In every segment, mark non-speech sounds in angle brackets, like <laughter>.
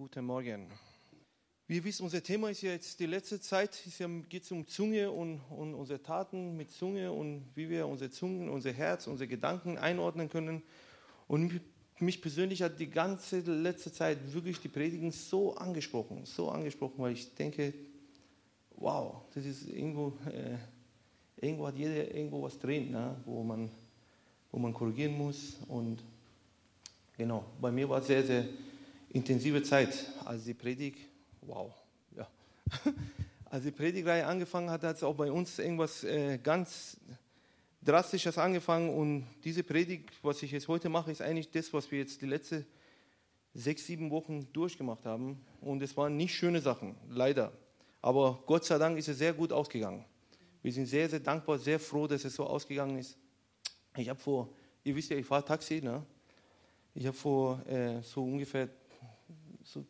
Guten Morgen. Wie ihr wisst, unser Thema ist ja jetzt die letzte Zeit, ja, geht es um Zunge und, und unsere Taten mit Zunge und wie wir unsere Zungen, unser Herz, unsere Gedanken einordnen können. Und mich persönlich hat die ganze letzte Zeit wirklich die Predigen so angesprochen, so angesprochen, weil ich denke, wow, das ist irgendwo, äh, irgendwo hat jeder irgendwo was drin, ne, wo, man, wo man korrigieren muss. Und genau, bei mir war es sehr, sehr intensive Zeit, als die Predigt, wow, ja. <laughs> Als die Predigreihe angefangen hat, hat es auch bei uns irgendwas äh, ganz Drastisches angefangen und diese Predigt, was ich jetzt heute mache, ist eigentlich das, was wir jetzt die letzten sechs, sieben Wochen durchgemacht haben. Und es waren nicht schöne Sachen, leider. Aber Gott sei Dank ist es sehr gut ausgegangen. Wir sind sehr, sehr dankbar, sehr froh, dass es so ausgegangen ist. Ich habe vor, ihr wisst ja, ich fahre Taxi, ne? Ich habe vor äh, so ungefähr so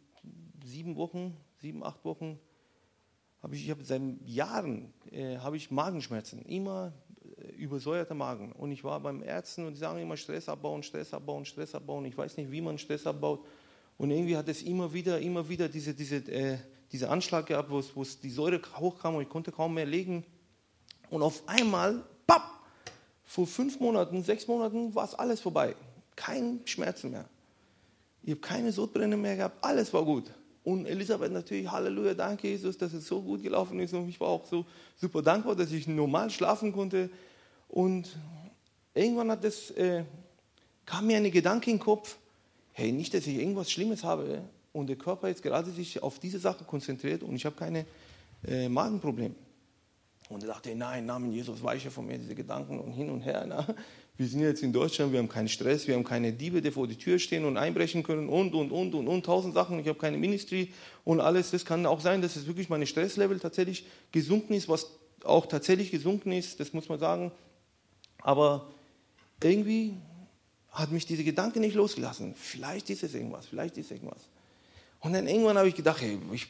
sieben Wochen, sieben, acht Wochen, habe ich, ich habe seit Jahren äh, habe ich Magenschmerzen, immer äh, übersäuerter Magen. Und ich war beim Ärzten und die sagen immer Stress abbauen, Stress abbauen, Stress abbauen. Ich weiß nicht, wie man Stress abbaut. Und irgendwie hat es immer wieder, immer wieder diese, diese, äh, diese Anschlag gehabt, wo es, die Säure hochkam und ich konnte kaum mehr legen. Und auf einmal, papp, vor fünf Monaten, sechs Monaten war es alles vorbei. Kein Schmerzen mehr. Ich habe keine Sodbrennen mehr gehabt, alles war gut. Und Elisabeth natürlich, Halleluja, danke Jesus, dass es so gut gelaufen ist. Und ich war auch so super dankbar, dass ich normal schlafen konnte. Und irgendwann hat das, äh, kam mir eine Gedanke in den Kopf, hey, nicht, dass ich irgendwas Schlimmes habe und der Körper jetzt gerade sich auf diese Sache konzentriert und ich habe keine äh, Magenprobleme. Und er dachte, nein, Namen Jesus, weiche von mir diese Gedanken und hin und her. Na wir sind jetzt in Deutschland, wir haben keinen Stress, wir haben keine Diebe, die vor die Tür stehen und einbrechen können und, und, und, und, und, tausend Sachen. Ich habe keine Ministry und alles. Das kann auch sein, dass es wirklich meine Stresslevel tatsächlich gesunken ist, was auch tatsächlich gesunken ist, das muss man sagen. Aber irgendwie hat mich diese Gedanke nicht losgelassen. Vielleicht ist es irgendwas, vielleicht ist es irgendwas. Und dann irgendwann habe ich gedacht, hey, ich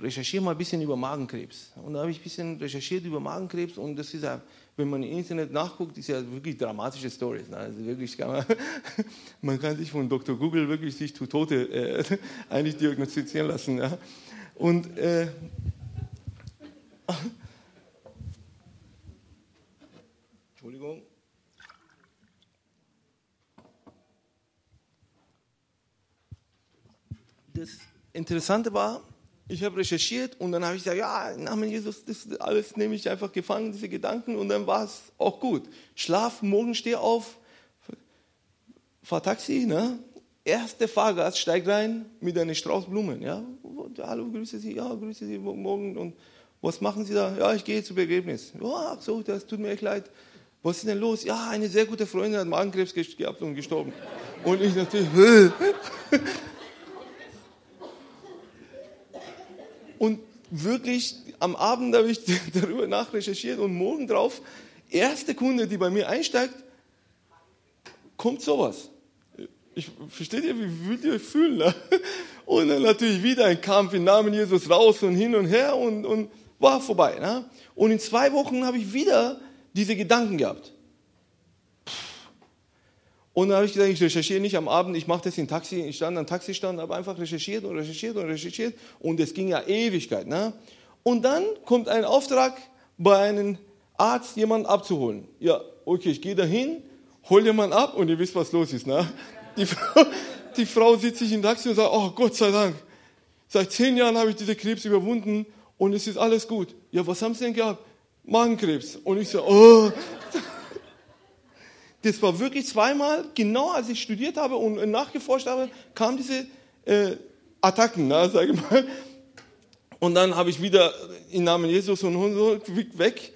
recherchiere mal ein bisschen über Magenkrebs. Und da habe ich ein bisschen recherchiert über Magenkrebs und das ist ja, wenn man im Internet nachguckt, ist ja wirklich dramatische Stories. Ne? Also wirklich kann man, <laughs> man kann sich von Dr. Google wirklich sich zu Tote äh, <laughs> eigentlich diagnostizieren lassen. Ja? Und äh, <laughs> Entschuldigung. Das Interessante war, ich habe recherchiert und dann habe ich gesagt, ja, im Namen Jesus, das alles nehme ich einfach gefangen, diese Gedanken und dann war es auch gut. Schlaf, morgen steh auf, fahr Taxi, ne? Erster Fahrgast steigt rein mit einer Strauß Blumen, ja? Hallo, grüße Sie, ja, grüße Sie morgen und was machen Sie da? Ja, ich gehe zu Begräbnis. Ja, so, das tut mir echt leid. Was ist denn los? Ja, eine sehr gute Freundin hat Magenkrebs gehabt und gestorben. Und ich natürlich, <laughs> Und wirklich am Abend habe ich <laughs> darüber nachrecherchiert und morgen drauf, erste Kunde, die bei mir einsteigt, kommt sowas. Ich, versteht ihr, wie würdet ihr euch fühlen? Ne? <laughs> Und dann natürlich wieder ein Kampf im Namen Jesus raus und hin und her und, und war vorbei. Ne? Und in zwei Wochen habe ich wieder diese Gedanken gehabt. Und dann habe ich gesagt, ich recherchiere nicht am Abend, ich mache das in Taxi. Ich stand am Taxistand, habe einfach recherchiert und recherchiert und recherchiert. Und es ging ja Ewigkeit. Ne? Und dann kommt ein Auftrag, bei einem Arzt jemanden abzuholen. Ja, okay, ich gehe dahin, hole jemanden ab und ihr wisst, was los ist. Ne? Die, Frau, <laughs> die Frau sitzt sich im Taxi und sagt, oh Gott sei Dank, seit zehn Jahren habe ich diese Krebs überwunden und es ist alles gut. Ja, was haben Sie denn gehabt? Magenkrebs. Und ich so, oh. Das war wirklich zweimal, genau als ich studiert habe und nachgeforscht habe, kamen diese äh, Attacken, na, sage ich mal. Und dann habe ich wieder im Namen Jesus und so weg.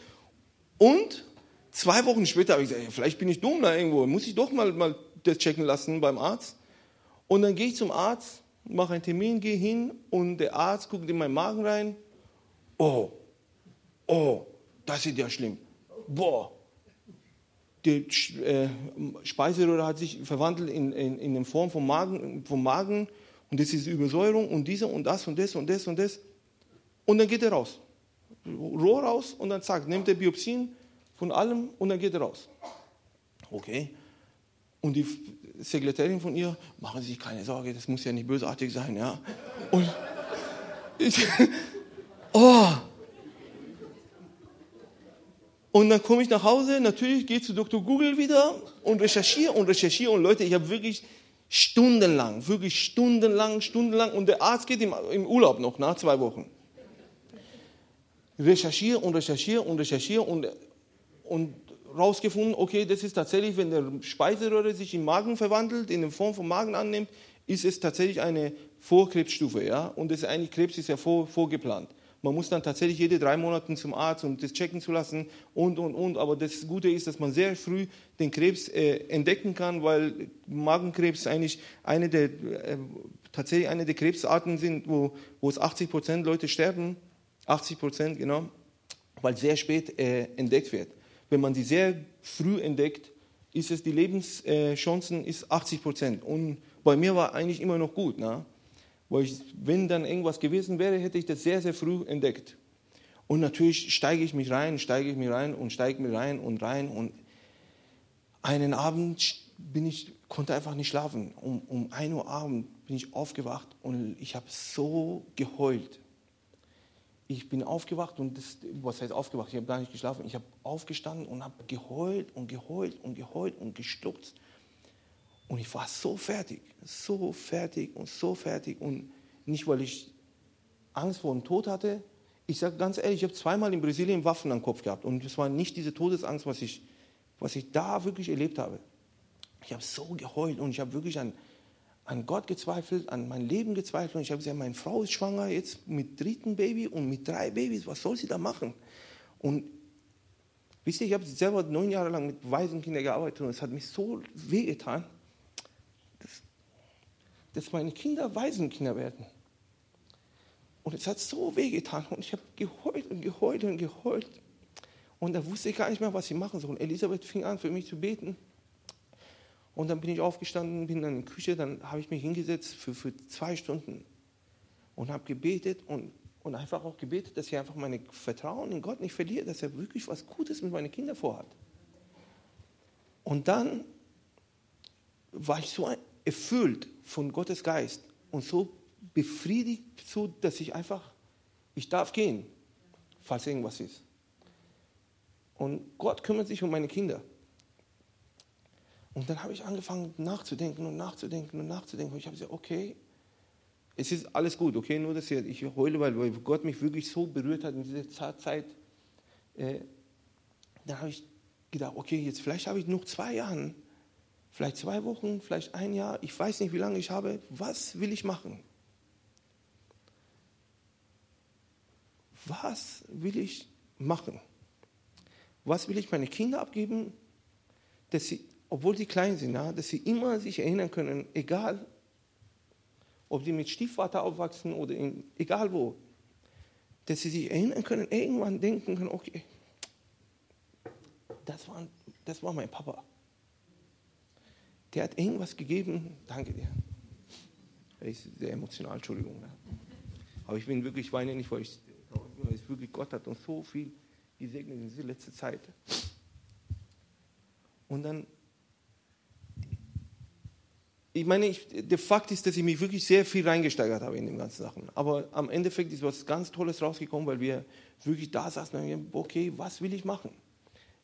Und zwei Wochen später habe ich gesagt, vielleicht bin ich dumm da irgendwo, muss ich doch mal, mal das checken lassen beim Arzt. Und dann gehe ich zum Arzt, mache einen Termin, gehe hin und der Arzt guckt in meinen Magen rein. Oh, oh, das ist ja schlimm. Boah, die äh, Speiseröhre hat sich verwandelt in, in, in Form vom Magen, vom Magen und das ist Übersäuerung und diese und das und das und das und das. Und dann geht er raus. Rohr raus und dann zack, nimmt er Biopsien von allem und dann geht er raus. Okay. Und die Sekretärin von ihr, machen Sie sich keine Sorge, das muss ja nicht bösartig sein, ja. Und ich, <laughs> oh. Und dann komme ich nach Hause, natürlich gehe zu Dr. Google wieder und recherchiere und recherchiere. Und Leute, ich habe wirklich stundenlang, wirklich stundenlang, stundenlang. Und der Arzt geht im, im Urlaub noch, nach zwei Wochen. Recherchiere und recherchiere und recherchiere und, und rausgefunden, okay, das ist tatsächlich, wenn der Speiseröhre sich in Magen verwandelt, in der Form von Magen annimmt, ist es tatsächlich eine Vorkrebsstufe. Ja? Und das ist eigentlich Krebs ist ja vor, vorgeplant. Man muss dann tatsächlich jede drei Monate zum Arzt, um das checken zu lassen und, und, und. Aber das Gute ist, dass man sehr früh den Krebs äh, entdecken kann, weil Magenkrebs eigentlich eine der, äh, tatsächlich eine der Krebsarten sind, wo, wo es 80 Prozent Leute sterben. 80 Prozent, genau, weil sehr spät äh, entdeckt wird. Wenn man die sehr früh entdeckt, ist es die Lebenschancen ist 80 Prozent. Und bei mir war eigentlich immer noch gut. Ne? Weil ich, wenn dann irgendwas gewesen wäre, hätte ich das sehr, sehr früh entdeckt. Und natürlich steige ich mich rein, steige ich mich rein und steige mich rein und rein. Und einen Abend bin ich, konnte einfach nicht schlafen. Um, um 1 Uhr Abend bin ich aufgewacht und ich habe so geheult. Ich bin aufgewacht und das, was heißt aufgewacht? Ich habe gar nicht geschlafen. Ich habe aufgestanden und habe geheult und geheult und geheult und gestutzt. Und ich war so fertig, so fertig und so fertig. Und nicht, weil ich Angst vor dem Tod hatte. Ich sage ganz ehrlich, ich habe zweimal in Brasilien Waffen am Kopf gehabt. Und es war nicht diese Todesangst, was ich, was ich da wirklich erlebt habe. Ich habe so geheult und ich habe wirklich an, an Gott gezweifelt, an mein Leben gezweifelt. Und ich habe gesagt, meine Frau ist schwanger jetzt mit dritten Baby und mit drei Babys. Was soll sie da machen? Und wisst ihr, ich habe selber neun Jahre lang mit Waisenkindern gearbeitet und es hat mich so wehgetan dass meine Kinder Waisenkinder werden. Und es hat so wehgetan und ich habe geheult und geheult und geheult. Und da wusste ich gar nicht mehr, was ich machen soll. Und Elisabeth fing an, für mich zu beten. Und dann bin ich aufgestanden, bin dann in die Küche, dann habe ich mich hingesetzt für, für zwei Stunden und habe gebetet und, und einfach auch gebetet, dass ich einfach mein Vertrauen in Gott nicht verliere, dass er wirklich was Gutes mit meinen Kindern vorhat. Und dann war ich so erfüllt von Gottes Geist und so befriedigt, so dass ich einfach, ich darf gehen, falls irgendwas ist. Und Gott kümmert sich um meine Kinder. Und dann habe ich angefangen nachzudenken und nachzudenken und nachzudenken. Und ich habe gesagt, okay, es ist alles gut, okay, nur dass ich heule, weil Gott mich wirklich so berührt hat in dieser Zeit. Äh, dann habe ich gedacht, okay, jetzt vielleicht habe ich noch zwei Jahre vielleicht zwei Wochen, vielleicht ein Jahr, ich weiß nicht, wie lange ich habe, was will ich machen? Was will ich machen? Was will ich meine Kinder abgeben, dass sie, obwohl sie klein sind, ja, dass sie immer sich erinnern können, egal ob die mit Stiefvater aufwachsen oder in, egal wo, dass sie sich erinnern können, irgendwann denken können, okay, das war, das war mein Papa der hat irgendwas gegeben. Danke dir. Ich sehr emotional, Entschuldigung. Aber ich bin wirklich weine nicht, weil ich, weil ich wirklich Gott hat uns so viel gesegnet in dieser letzten Zeit. Und dann, ich meine, ich, der Fakt ist, dass ich mich wirklich sehr viel reingesteigert habe in den ganzen Sachen. Aber am Endeffekt ist was ganz Tolles rausgekommen, weil wir wirklich da saßen und haben, okay, was will ich machen?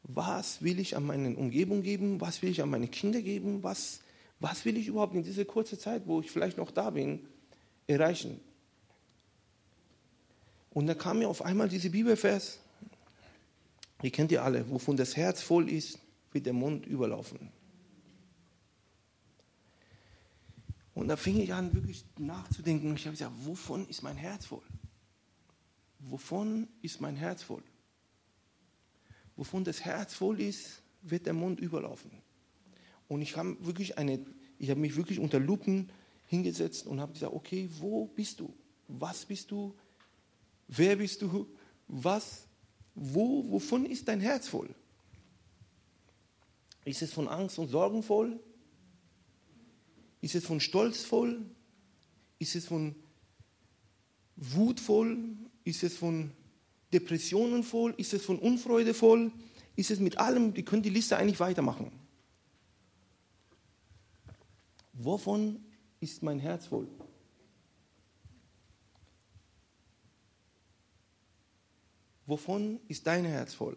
Was will ich an meine Umgebung geben, was will ich an meine Kinder geben, was, was will ich überhaupt in dieser kurzen Zeit, wo ich vielleicht noch da bin, erreichen. Und da kam mir auf einmal diese Bibelvers, ihr kennt ihr alle, wovon das Herz voll ist, wird der Mund überlaufen. Und da fing ich an, wirklich nachzudenken. Ich habe gesagt, wovon ist mein Herz voll? Wovon ist mein Herz voll? Wovon das Herz voll ist, wird der Mund überlaufen. Und ich habe wirklich eine, ich habe mich wirklich unter Lupen hingesetzt und habe gesagt, okay, wo bist du? Was bist du? Wer bist du? Was? Wo? Wovon ist dein Herz voll? Ist es von Angst und Sorgen voll? Ist es von Stolz voll? Ist es von Wut voll? Ist es von Depressionen voll? Ist es von Unfreude voll? Ist es mit allem? Die können die Liste eigentlich weitermachen. Wovon ist mein Herz voll? Wovon ist dein Herz voll?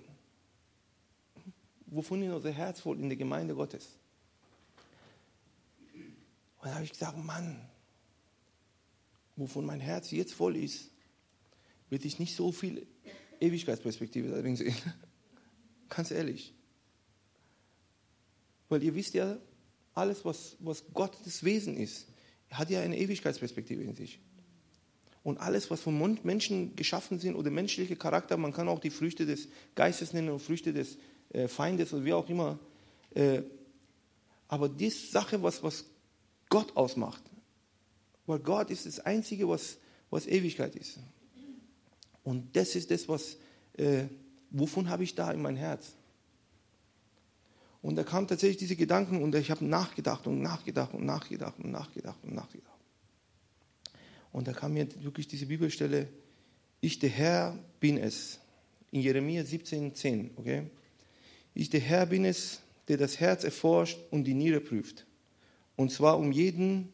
Wovon ist unser Herz voll in der Gemeinde Gottes? Und da habe ich gesagt, Mann, wovon mein Herz jetzt voll ist, wird ich nicht so viel Ewigkeitsperspektive darin sehen. <laughs> Ganz ehrlich. Weil ihr wisst ja, alles, was, was Gottes Wesen ist, hat ja eine Ewigkeitsperspektive in sich. Und alles, was von Menschen geschaffen sind oder menschliche Charakter, man kann auch die Früchte des Geistes nennen und Früchte des äh, Feindes oder wie auch immer. Äh, aber die Sache, was, was Gott ausmacht, weil Gott ist das Einzige, was, was Ewigkeit ist. Und das ist das, was, äh, wovon habe ich da in mein Herz? Und da kamen tatsächlich diese Gedanken und ich habe nachgedacht und nachgedacht und nachgedacht und nachgedacht und nachgedacht. Und da kam mir wirklich diese Bibelstelle, ich der Herr bin es. In Jeremia 17,10, okay? Ich der Herr bin es, der das Herz erforscht und die Niere prüft. Und zwar um jeden,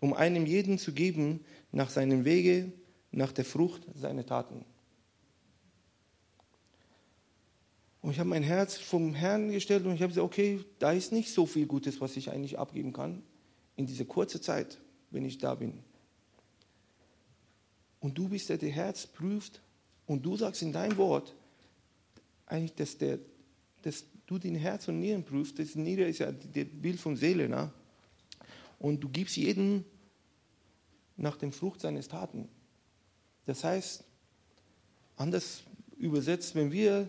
um einem jeden zu geben nach seinem Wege, nach der Frucht seiner Taten. Und ich habe mein Herz vom Herrn gestellt und ich habe gesagt, okay, da ist nicht so viel Gutes, was ich eigentlich abgeben kann in dieser kurzen Zeit, wenn ich da bin. Und du bist der, der Herz prüft und du sagst in deinem Wort, eigentlich, dass, der, dass du den Herz und Nieren prüfst. Das Niere ist ja das Bild von Seele. Ne? Und du gibst jeden nach dem Frucht seines Taten. Das heißt, anders übersetzt, wenn wir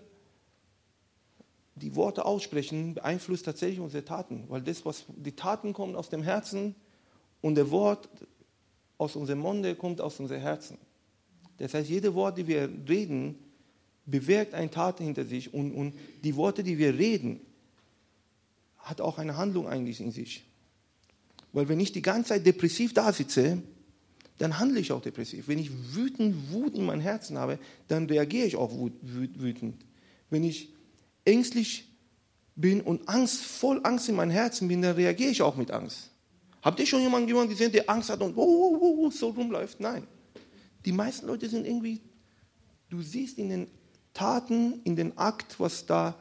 die Worte aussprechen, beeinflusst tatsächlich unsere Taten, weil das, was die Taten kommen aus dem Herzen und der Wort aus unserem Munde kommt aus unserem Herzen. Das heißt, jede Wort, die wir reden, bewirkt eine Tat hinter sich und, und die Worte, die wir reden, hat auch eine Handlung eigentlich in sich. Weil wenn ich die ganze Zeit depressiv da sitze, dann handle ich auch depressiv. Wenn ich wütend, Wut in meinem Herzen habe, dann reagiere ich auch wütend. Wenn ich ängstlich bin und Angst, voll Angst in meinem Herzen bin, dann reagiere ich auch mit Angst. Habt ihr schon jemanden gesehen, der Angst hat und oh, oh, oh, so rumläuft? Nein. Die meisten Leute sind irgendwie, du siehst in den Taten, in den Akt, was da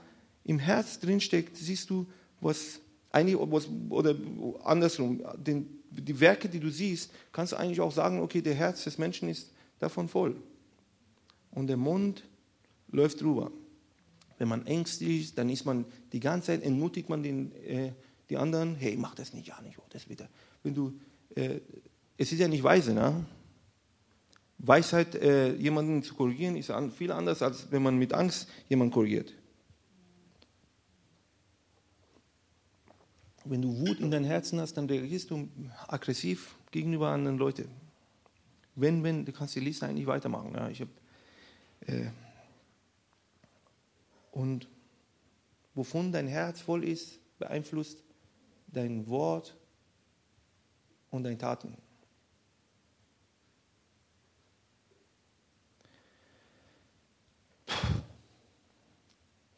im Herz drinsteckt, siehst du, was eigentlich, was, oder andersrum, den, die Werke, die du siehst, kannst du eigentlich auch sagen, okay, der Herz des Menschen ist davon voll. Und der Mund läuft drüber. Wenn man ängstlich ist, dann ist man die ganze Zeit, entmutigt man den, äh, die anderen, hey, mach das nicht, ja nicht, oh, das wieder. Wenn du, äh, es ist ja nicht weise, ne? Weisheit, äh, jemanden zu korrigieren, ist viel anders, als wenn man mit Angst jemanden korrigiert. Wenn du Wut in deinem Herzen hast, dann reagierst du aggressiv gegenüber anderen Leuten. Wenn, wenn, du kannst die Liste eigentlich weitermachen. Ja, ich hab, äh, und wovon dein Herz voll ist, beeinflusst dein Wort und deine Taten.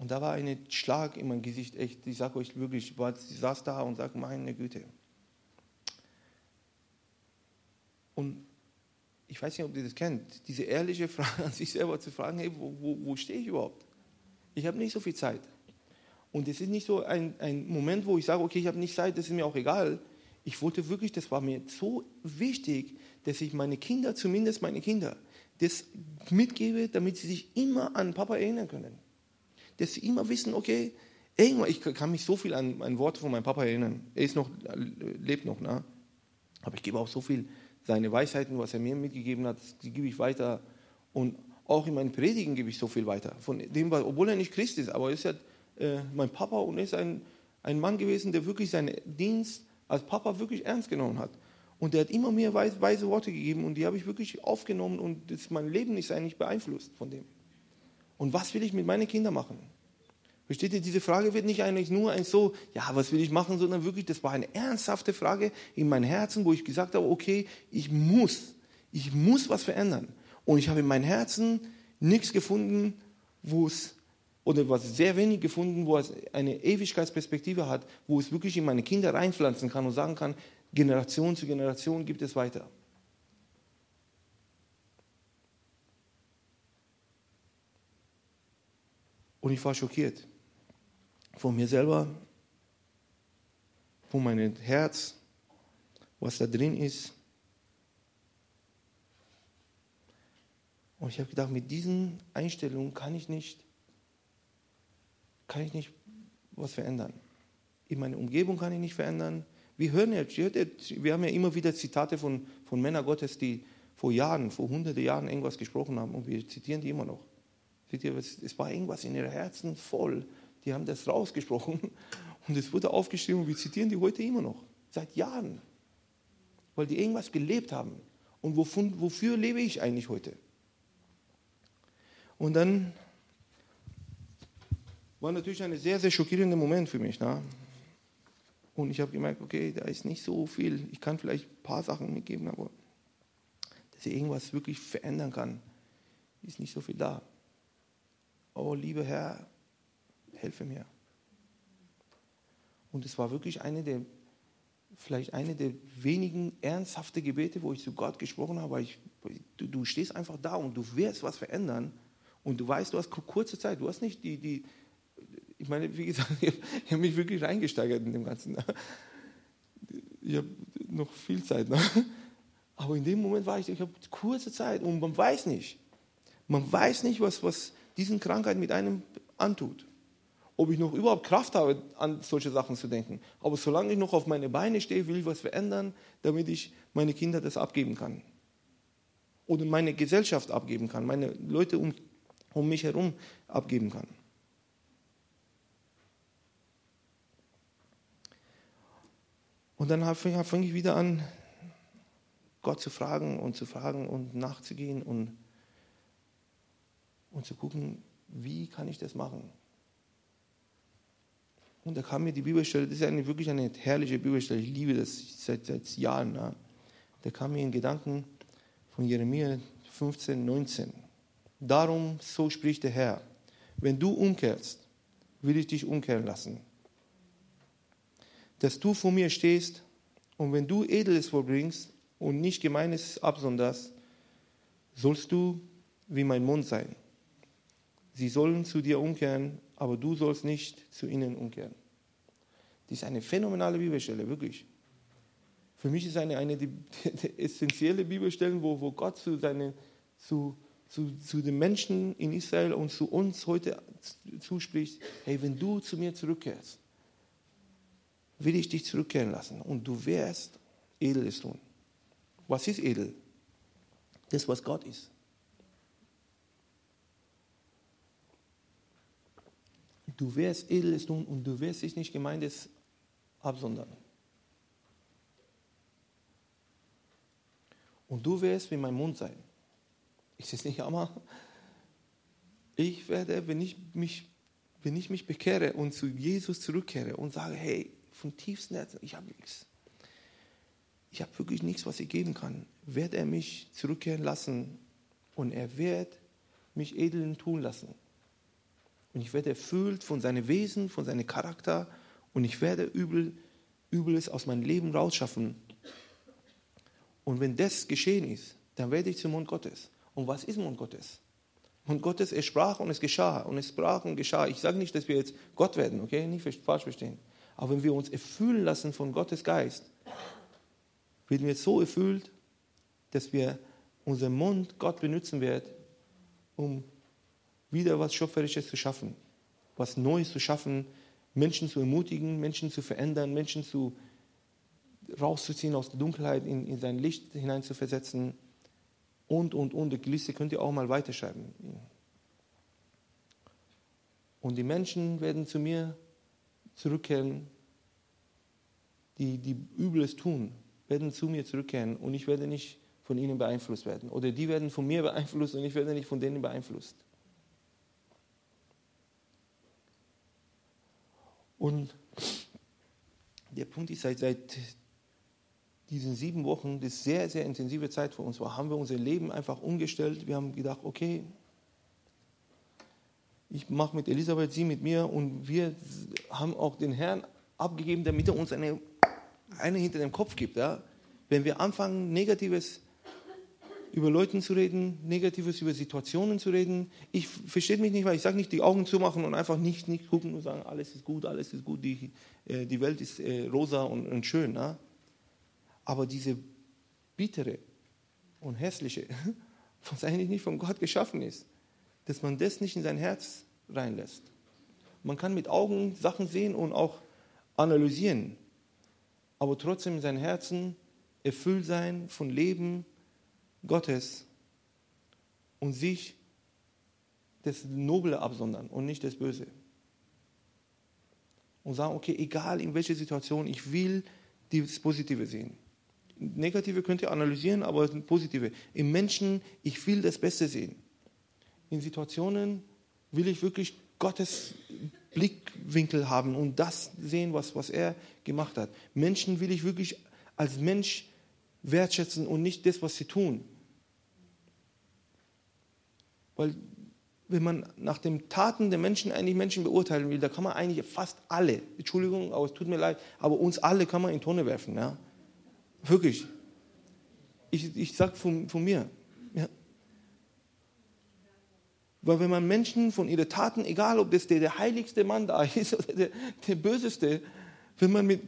Und da war ein Schlag in mein Gesicht, echt. Ich sage euch wirklich, ich saß da und sagte, meine Güte. Und ich weiß nicht, ob ihr das kennt, diese ehrliche Frage <laughs> an sich selber zu fragen, hey, wo, wo, wo stehe ich überhaupt? Ich habe nicht so viel Zeit. Und es ist nicht so ein, ein Moment, wo ich sage, okay, ich habe nicht Zeit, das ist mir auch egal. Ich wollte wirklich, das war mir so wichtig, dass ich meine Kinder, zumindest meine Kinder, das mitgebe, damit sie sich immer an Papa erinnern können dass sie immer wissen, okay, irgendwann, ich kann mich so viel an ein Wort von meinem Papa erinnern. Er ist noch, lebt noch, ne? aber ich gebe auch so viel seine Weisheiten, was er mir mitgegeben hat, die gebe ich weiter. Und auch in meinen Predigen gebe ich so viel weiter. Von dem, obwohl er nicht Christ ist, aber er ist ja äh, mein Papa und er ist ein, ein Mann gewesen, der wirklich seinen Dienst als Papa wirklich ernst genommen hat. Und der hat immer mir weise, weise Worte gegeben und die habe ich wirklich aufgenommen und das, mein Leben ist eigentlich beeinflusst von dem. Und was will ich mit meinen Kindern machen? Versteht ihr, diese Frage wird nicht eigentlich nur ein so, ja, was will ich machen, sondern wirklich, das war eine ernsthafte Frage in meinem Herzen, wo ich gesagt habe, okay, ich muss, ich muss was verändern. Und ich habe in meinem Herzen nichts gefunden, wo es, oder was sehr wenig gefunden, wo es eine Ewigkeitsperspektive hat, wo es wirklich in meine Kinder reinpflanzen kann und sagen kann, Generation zu Generation gibt es weiter. Und ich war schockiert von mir selber, von meinem Herz, was da drin ist. Und ich habe gedacht, mit diesen Einstellungen kann ich nicht, kann ich nicht was verändern. In meiner Umgebung kann ich nicht verändern. Wir hören jetzt, wir haben ja immer wieder Zitate von, von Männern Gottes, die vor Jahren, vor hunderte Jahren irgendwas gesprochen haben und wir zitieren die immer noch. Es war irgendwas in ihren Herzen voll. Die haben das rausgesprochen <laughs> und es wurde aufgeschrieben und wir zitieren die heute immer noch. Seit Jahren. Weil die irgendwas gelebt haben. Und wofür, wofür lebe ich eigentlich heute? Und dann war natürlich ein sehr, sehr schockierender Moment für mich. Ne? Und ich habe gemerkt, okay, da ist nicht so viel. Ich kann vielleicht ein paar Sachen mitgeben, aber dass ich irgendwas wirklich verändern kann, ist nicht so viel da. Oh, lieber Herr, helfe mir. Und es war wirklich eine der, vielleicht eine der wenigen ernsthaften Gebete, wo ich zu Gott gesprochen habe. Ich, du, du stehst einfach da und du wirst was verändern. Und du weißt, du hast kurze Zeit, du hast nicht die, die ich meine, wie gesagt, <laughs> ich habe mich wirklich reingesteigert in dem Ganzen. Ich habe noch viel Zeit. Ne? Aber in dem Moment war ich, ich habe kurze Zeit und man weiß nicht. Man weiß nicht, was, was diese Krankheit mit einem antut. Ob ich noch überhaupt Kraft habe, an solche Sachen zu denken. Aber solange ich noch auf meine Beine stehe, will ich was verändern, damit ich meine Kinder das abgeben kann. Oder meine Gesellschaft abgeben kann, meine Leute um, um mich herum abgeben kann. Und dann fange ich wieder an, Gott zu fragen und zu fragen und nachzugehen und, und zu gucken, wie kann ich das machen? Und da kam mir die Bibelstelle, das ist eine, wirklich eine herrliche Bibelstelle, ich liebe das seit, seit Jahren. Ja. Da kam mir in Gedanken von Jeremia 15, 19. Darum, so spricht der Herr, wenn du umkehrst, will ich dich umkehren lassen dass du vor mir stehst und wenn du Edles vollbringst und nicht Gemeines absonderst, sollst du wie mein Mund sein. Sie sollen zu dir umkehren, aber du sollst nicht zu ihnen umkehren. Das ist eine phänomenale Bibelstelle, wirklich. Für mich ist eine, eine der essentielle Bibelstellen, wo, wo Gott zu, seine, zu, zu, zu den Menschen in Israel und zu uns heute zuspricht, hey, wenn du zu mir zurückkehrst, will ich dich zurückkehren lassen und du wirst Edles tun. Was ist edel? Das, was Gott ist. Du wirst Edles tun und du wirst dich nicht Gemeindes absondern. Und du wirst wie mein Mund sein. Ist es nicht Hammer? Ich werde, wenn ich mich, wenn ich mich bekehre und zu Jesus zurückkehre und sage, hey, von tiefstem Herzen, ich habe nichts. Ich habe wirklich nichts, was ich geben kann. Wird er mich zurückkehren lassen und er wird mich edlen tun lassen. Und ich werde erfüllt von seinem Wesen, von seinem Charakter und ich werde Übel, Übles aus meinem Leben rausschaffen. Und wenn das geschehen ist, dann werde ich zum Mund Gottes. Und was ist Mund Gottes? Mund Gottes, er sprach und es geschah. Und es sprach und geschah. Ich sage nicht, dass wir jetzt Gott werden, okay? Nicht falsch verstehen. Aber wenn wir uns erfüllen lassen von Gottes Geist, werden wir so erfüllt, dass wir unseren Mund Gott benutzen werden, um wieder was Schöpferisches zu schaffen, was Neues zu schaffen, Menschen zu ermutigen, Menschen zu verändern, Menschen zu rauszuziehen aus der Dunkelheit, in, in sein Licht hinein zu versetzen und, und, und. Die Liste könnt ihr auch mal weiterschreiben. Und die Menschen werden zu mir zurückkehren, die, die Übles tun, werden zu mir zurückkehren und ich werde nicht von ihnen beeinflusst werden. Oder die werden von mir beeinflusst und ich werde nicht von denen beeinflusst. Und der Punkt ist, seit, seit diesen sieben Wochen, das sehr, sehr intensive Zeit für uns war, haben wir unser Leben einfach umgestellt. Wir haben gedacht, okay, ich mache mit Elisabeth, sie mit mir und wir haben auch den Herrn abgegeben, damit er uns eine, eine hinter dem Kopf gibt. Ja? Wenn wir anfangen, Negatives über Leute zu reden, Negatives über Situationen zu reden. Ich verstehe mich nicht, weil ich sage nicht, die Augen zu machen und einfach nicht, nicht gucken und sagen, alles ist gut, alles ist gut, die, äh, die Welt ist äh, rosa und, und schön. Na? Aber diese bittere und hässliche, <laughs> was eigentlich nicht von Gott geschaffen ist, dass man das nicht in sein Herz reinlässt. Man kann mit Augen Sachen sehen und auch analysieren, aber trotzdem in seinem Herzen erfüllt sein von Leben Gottes und sich das Noble absondern und nicht das Böse. Und sagen, okay, egal in welcher Situation, ich will das Positive sehen. Negative könnt ihr analysieren, aber Positive. Im Menschen, ich will das Beste sehen. In Situationen will ich wirklich Gottes Blickwinkel haben und das sehen, was, was er gemacht hat. Menschen will ich wirklich als Mensch wertschätzen und nicht das, was sie tun. Weil wenn man nach den Taten der Menschen eigentlich Menschen beurteilen will, da kann man eigentlich fast alle, Entschuldigung, aber es tut mir leid, aber uns alle kann man in Tonne werfen. Ja? Wirklich. Ich, ich sage von, von mir. Ja. Weil wenn man Menschen von ihren Taten, egal ob das der, der heiligste Mann da <laughs> ist oder der, der böseste, wenn man mit,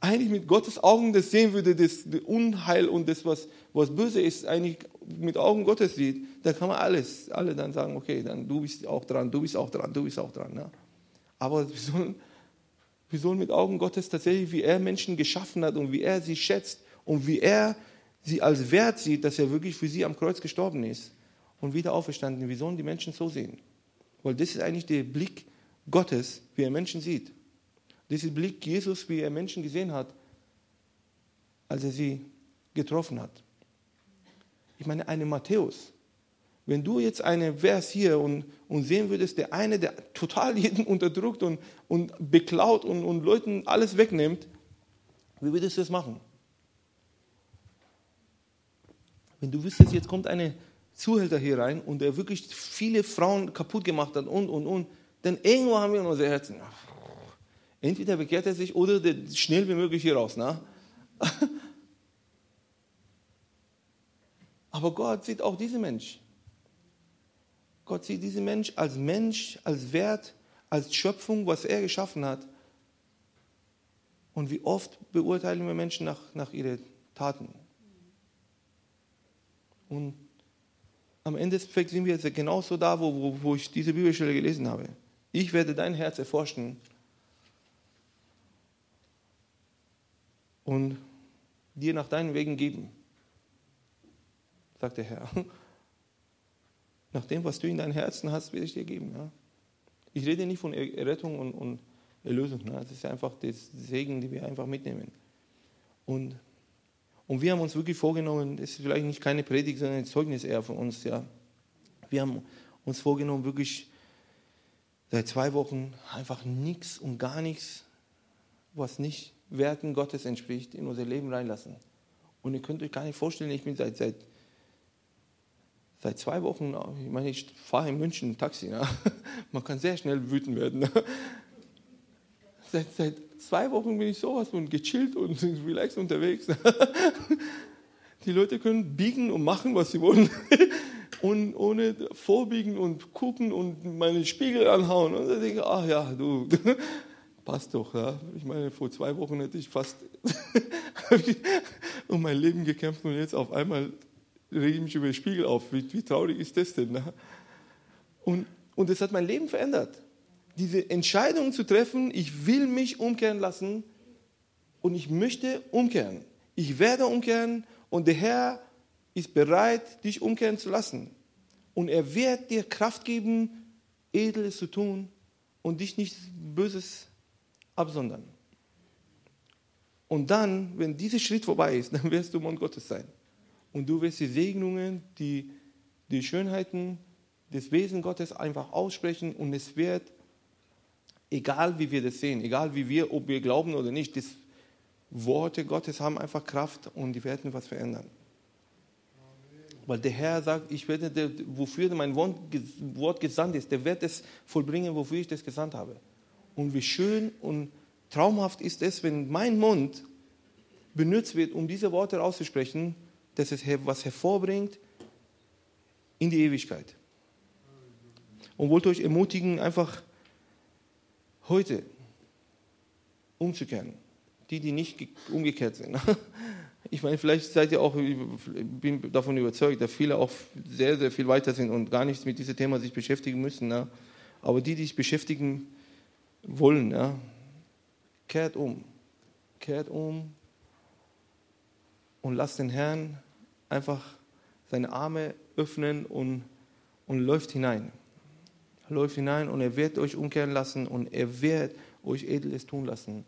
eigentlich mit Gottes Augen das sehen würde, das, das Unheil und das, was, was böse ist, eigentlich mit Augen Gottes sieht, dann kann man alles, alle dann sagen, okay, dann du bist auch dran, du bist auch dran, du bist auch dran. Ja. Aber <laughs> wir sollen, wir sollen mit Augen Gottes tatsächlich, wie er Menschen geschaffen hat und wie er sie schätzt und wie er sie als wert sieht, dass er wirklich für sie am Kreuz gestorben ist und wieder auferstanden. Wir sollen die Menschen so sehen. Weil das ist eigentlich der Blick Gottes, wie er Menschen sieht. Das ist der Blick Jesus, wie er Menschen gesehen hat, als er sie getroffen hat. Ich meine, eine Matthäus. Wenn du jetzt eine Vers hier und, und sehen würdest, der eine, der total jeden <laughs> unterdrückt und, und beklaut und, und Leuten alles wegnimmt, wie würdest du das machen? Wenn du wüsstest, jetzt kommt eine Zuhälter hier rein und der wirklich viele Frauen kaputt gemacht hat und, und, und, dann irgendwo haben wir unser Herzen, entweder bekehrt er sich oder schnell wie möglich hier raus. Na? <laughs> Aber Gott sieht auch diesen Mensch. Gott sieht diesen Mensch als Mensch, als Wert, als Schöpfung, was er geschaffen hat. Und wie oft beurteilen wir Menschen nach, nach ihren Taten? Und am Ende sind wir jetzt genauso da, wo, wo, wo ich diese Bibelstelle gelesen habe. Ich werde dein Herz erforschen und dir nach deinen Wegen geben sagt der Herr. <laughs> Nach dem, was du in deinem Herzen hast, werde ich dir geben. Ja? Ich rede nicht von Errettung und, und Erlösung. Ne? Das ist einfach das Segen, den wir einfach mitnehmen. Und, und wir haben uns wirklich vorgenommen, das ist vielleicht nicht keine Predigt, sondern ein Zeugnis eher von uns. Ja? Wir haben uns vorgenommen, wirklich seit zwei Wochen einfach nichts und gar nichts, was nicht Werten Gottes entspricht, in unser Leben reinlassen. Und ihr könnt euch gar nicht vorstellen, ich bin seit, seit Seit zwei Wochen, ich meine, ich fahre in München ein Taxi. Ne? <laughs> Man kann sehr schnell wütend werden. Ne? Seit, seit, zwei Wochen bin ich sowas von gechillt und <laughs> relaxed unterwegs. <laughs> Die Leute können biegen und machen, was sie wollen. Und ohne vorbiegen und gucken und meinen Spiegel anhauen. Und dann denke ich, ach ja, du, passt doch. Ja? Ich meine, vor zwei Wochen hätte ich fast um mein Leben gekämpft und jetzt auf einmal rege ich mich über den Spiegel auf. Wie, wie traurig ist das denn? Ne? Und, und das hat mein Leben verändert. Diese Entscheidung zu treffen, ich will mich umkehren lassen und ich möchte umkehren. Ich werde umkehren und der Herr ist bereit, dich umkehren zu lassen. Und er wird dir Kraft geben, Edles zu tun und dich nicht Böses absondern. Und dann, wenn dieser Schritt vorbei ist, <laughs> dann wirst du Mond Gottes sein und du wirst die Segnungen, die, die Schönheiten des Wesen Gottes einfach aussprechen und es wird, egal wie wir das sehen, egal wie wir, ob wir glauben oder nicht, die Worte Gottes haben einfach Kraft und die werden was verändern. Weil der Herr sagt, ich werde, wofür mein Wort gesandt ist, der wird es vollbringen, wofür ich das gesandt habe. Und wie schön und traumhaft ist es, wenn mein Mund benutzt wird, um diese Worte auszusprechen, dass es was hervorbringt, in die Ewigkeit. Und wollte euch ermutigen, einfach heute umzukehren. Die, die nicht umgekehrt sind. <laughs> Ich meine, vielleicht seid ihr auch, ich bin davon überzeugt, dass viele auch sehr, sehr viel weiter sind und gar nicht mit diesem Thema sich beschäftigen müssen. Ja. Aber die, die sich beschäftigen wollen, ja, kehrt um. Kehrt um und lasst den Herrn einfach seine Arme öffnen und, und läuft hinein. Läuft hinein und er wird euch umkehren lassen und er wird euch Edles tun lassen.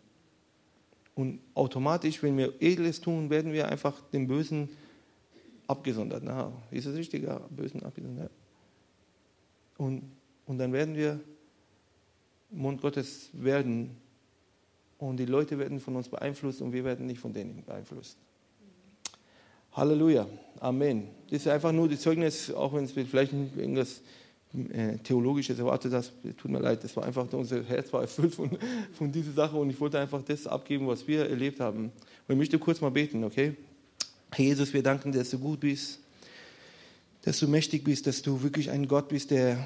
Und automatisch, wenn wir Edles tun, werden wir einfach dem Bösen abgesondert. Na, ist es richtig? Bösen abgesondert. Und, und dann werden wir Mund Gottes werden und die Leute werden von uns beeinflusst und wir werden nicht von denen beeinflusst. Halleluja. Amen. Das ist einfach nur das Zeugnis, auch wenn es vielleicht irgendwas äh, Theologisches erwartet hast. Tut mir leid, das war einfach, unser Herz war erfüllt von, von dieser Sache und ich wollte einfach das abgeben, was wir erlebt haben. Und ich möchte kurz mal beten, okay? Jesus, wir danken dir, dass du gut bist, dass du mächtig bist, dass du wirklich ein Gott bist, der,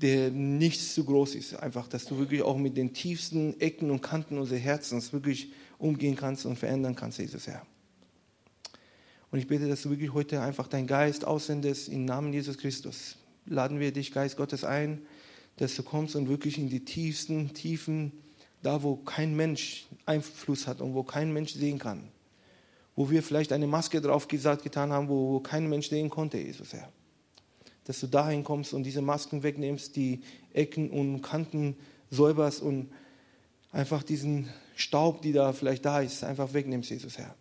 der nichts zu groß ist. Einfach, dass du wirklich auch mit den tiefsten Ecken und Kanten unseres Herzens wirklich umgehen kannst und verändern kannst, Jesus Herr. Und ich bete, dass du wirklich heute einfach deinen Geist aussendest im Namen Jesus Christus. Laden wir dich, Geist Gottes, ein, dass du kommst und wirklich in die tiefsten Tiefen, da wo kein Mensch Einfluss hat und wo kein Mensch sehen kann. Wo wir vielleicht eine Maske drauf gesagt, getan haben, wo kein Mensch sehen konnte, Jesus Herr. Dass du dahin kommst und diese Masken wegnimmst, die Ecken und Kanten säuberst und einfach diesen Staub, die da vielleicht da ist, einfach wegnimmst, Jesus Herr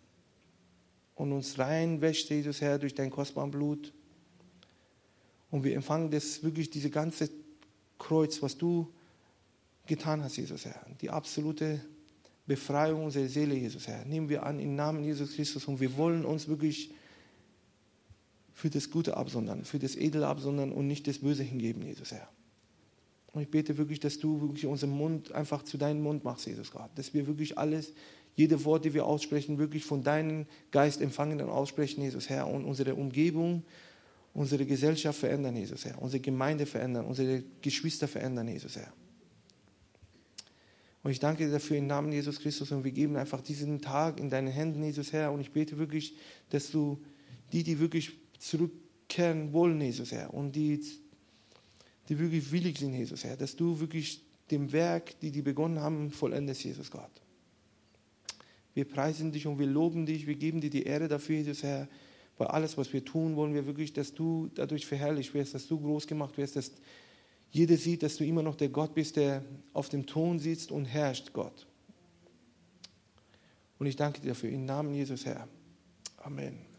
und uns reinwäscht, Jesus Herr, durch dein kostbares Blut. Und wir empfangen das wirklich, diese ganze Kreuz, was du getan hast, Jesus Herr. Die absolute Befreiung unserer Seele, Jesus Herr. Nehmen wir an im Namen Jesus Christus und wir wollen uns wirklich für das Gute absondern, für das Edle absondern und nicht das Böse hingeben, Jesus Herr. Und ich bete wirklich, dass du wirklich unseren Mund einfach zu deinem Mund machst, Jesus Gott. Dass wir wirklich alles jede Wort, die wir aussprechen, wirklich von deinem Geist empfangen und aussprechen, Jesus Herr, und unsere Umgebung, unsere Gesellschaft verändern, Jesus Herr, unsere Gemeinde verändern, unsere Geschwister verändern, Jesus Herr. Und ich danke dir dafür im Namen Jesus Christus und wir geben einfach diesen Tag in deine Händen, Jesus Herr, und ich bete wirklich, dass du die, die wirklich zurückkehren wollen, Jesus Herr, und die, die wirklich willig sind, Jesus Herr, dass du wirklich dem Werk, die die begonnen haben, vollendest, Jesus Gott. Wir preisen dich und wir loben dich. Wir geben dir die Ehre dafür, Jesus Herr. Weil alles, was wir tun, wollen wir wirklich, dass du dadurch verherrlicht wirst, dass du groß gemacht wirst, dass jeder sieht, dass du immer noch der Gott bist, der auf dem Thron sitzt und herrscht, Gott. Und ich danke dir dafür. Im Namen Jesus, Herr. Amen.